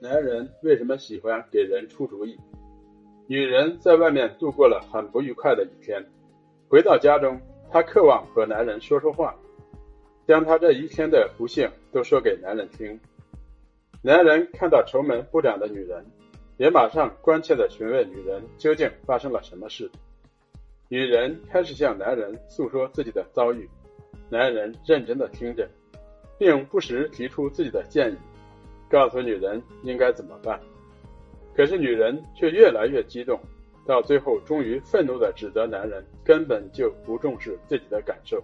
男人为什么喜欢给人出主意？女人在外面度过了很不愉快的一天，回到家中，她渴望和男人说说话，将她这一天的不幸都说给男人听。男人看到愁眉不展的女人，也马上关切地询问女人究竟发生了什么事。女人开始向男人诉说自己的遭遇，男人认真地听着，并不时提出自己的建议。告诉女人应该怎么办，可是女人却越来越激动，到最后终于愤怒地指责男人根本就不重视自己的感受，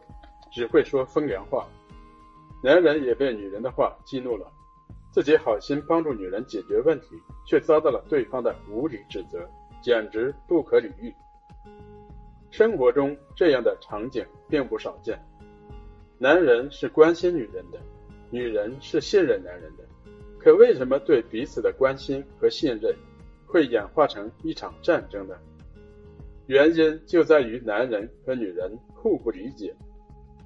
只会说风凉话。男人也被女人的话激怒了，自己好心帮助女人解决问题，却遭到了对方的无理指责，简直不可理喻。生活中这样的场景并不少见，男人是关心女人的，女人是信任男人的。可为什么对彼此的关心和信任会演化成一场战争呢？原因就在于男人和女人互不理解，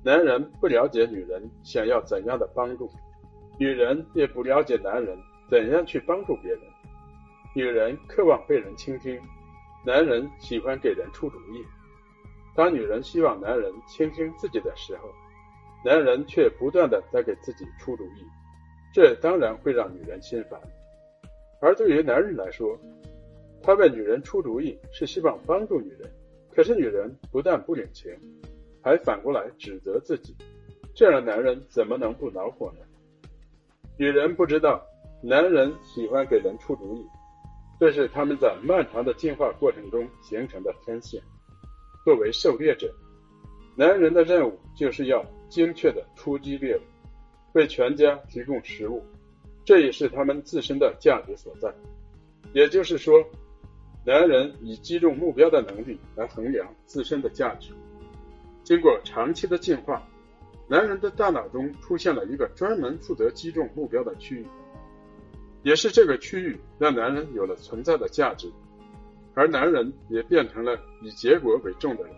男人不了解女人想要怎样的帮助，女人也不了解男人怎样去帮助别人。女人渴望被人倾听，男人喜欢给人出主意。当女人希望男人倾听自己的时候，男人却不断的在给自己出主意。这当然会让女人心烦，而对于男人来说，他为女人出主意是希望帮助女人，可是女人不但不领情，还反过来指责自己，这样的男人怎么能不恼火呢？女人不知道，男人喜欢给人出主意，这是他们在漫长的进化过程中形成的天性。作为狩猎者，男人的任务就是要精确的出击猎物。为全家提供食物，这也是他们自身的价值所在。也就是说，男人以击中目标的能力来衡量自身的价值。经过长期的进化，男人的大脑中出现了一个专门负责击中目标的区域，也是这个区域让男人有了存在的价值。而男人也变成了以结果为重的人，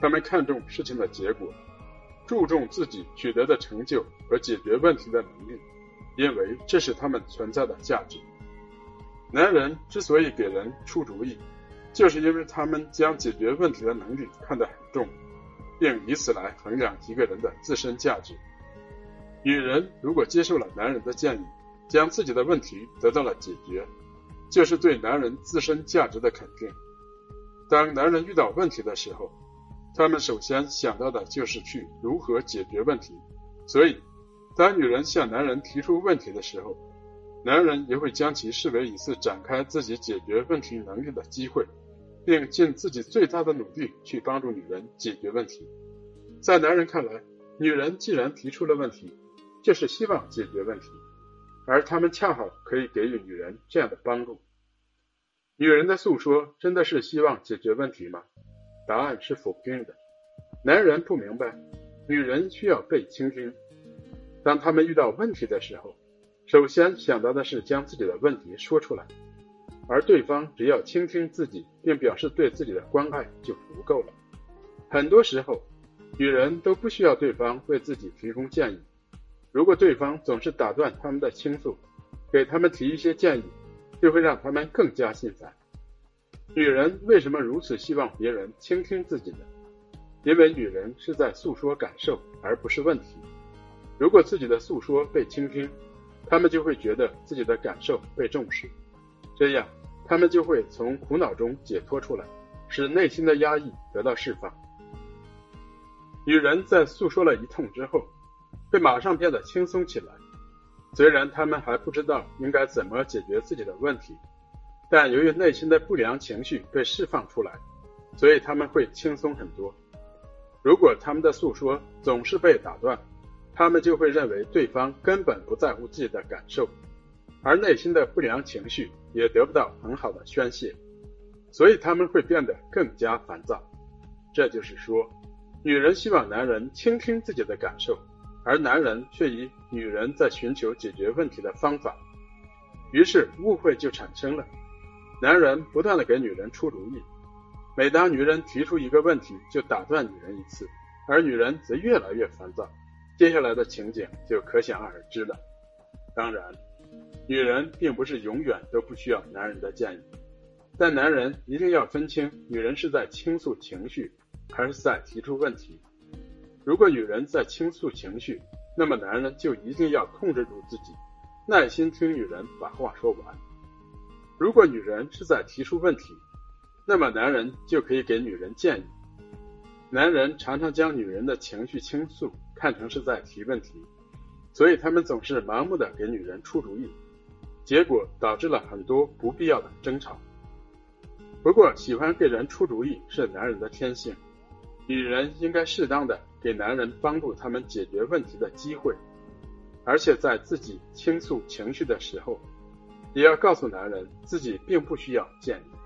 他们看重事情的结果。注重自己取得的成就和解决问题的能力，因为这是他们存在的价值。男人之所以给人出主意，就是因为他们将解决问题的能力看得很重，并以此来衡量一个人的自身价值。女人如果接受了男人的建议，将自己的问题得到了解决，就是对男人自身价值的肯定。当男人遇到问题的时候，他们首先想到的就是去如何解决问题，所以，当女人向男人提出问题的时候，男人也会将其视为一次展开自己解决问题能力的机会，并尽自己最大的努力去帮助女人解决问题。在男人看来，女人既然提出了问题，就是希望解决问题，而他们恰好可以给予女人这样的帮助。女人的诉说真的是希望解决问题吗？答案是否定的。男人不明白，女人需要被倾听。当他们遇到问题的时候，首先想到的是将自己的问题说出来，而对方只要倾听自己，并表示对自己的关爱就足够了。很多时候，女人都不需要对方为自己提供建议。如果对方总是打断他们的倾诉，给他们提一些建议，就会让他们更加心烦。女人为什么如此希望别人倾听自己呢？因为女人是在诉说感受，而不是问题。如果自己的诉说被倾听，她们就会觉得自己的感受被重视，这样她们就会从苦恼中解脱出来，使内心的压抑得到释放。女人在诉说了一通之后，会马上变得轻松起来。虽然她们还不知道应该怎么解决自己的问题。但由于内心的不良情绪被释放出来，所以他们会轻松很多。如果他们的诉说总是被打断，他们就会认为对方根本不在乎自己的感受，而内心的不良情绪也得不到很好的宣泄，所以他们会变得更加烦躁。这就是说，女人希望男人倾听自己的感受，而男人却以女人在寻求解决问题的方法，于是误会就产生了。男人不断的给女人出主意，每当女人提出一个问题，就打断女人一次，而女人则越来越烦躁。接下来的情景就可想而知了。当然，女人并不是永远都不需要男人的建议，但男人一定要分清，女人是在倾诉情绪，还是在提出问题。如果女人在倾诉情绪，那么男人就一定要控制住自己，耐心听女人把话说完。如果女人是在提出问题，那么男人就可以给女人建议。男人常常将女人的情绪倾诉看成是在提问题，所以他们总是盲目的给女人出主意。结果导致了很多不必要的争吵。不过，喜欢给人出主意是男人的天性，女人应该适当的给男人帮助他们解决问题的机会，而且在自己倾诉情绪的时候，也要告诉男人自己并不需要建议。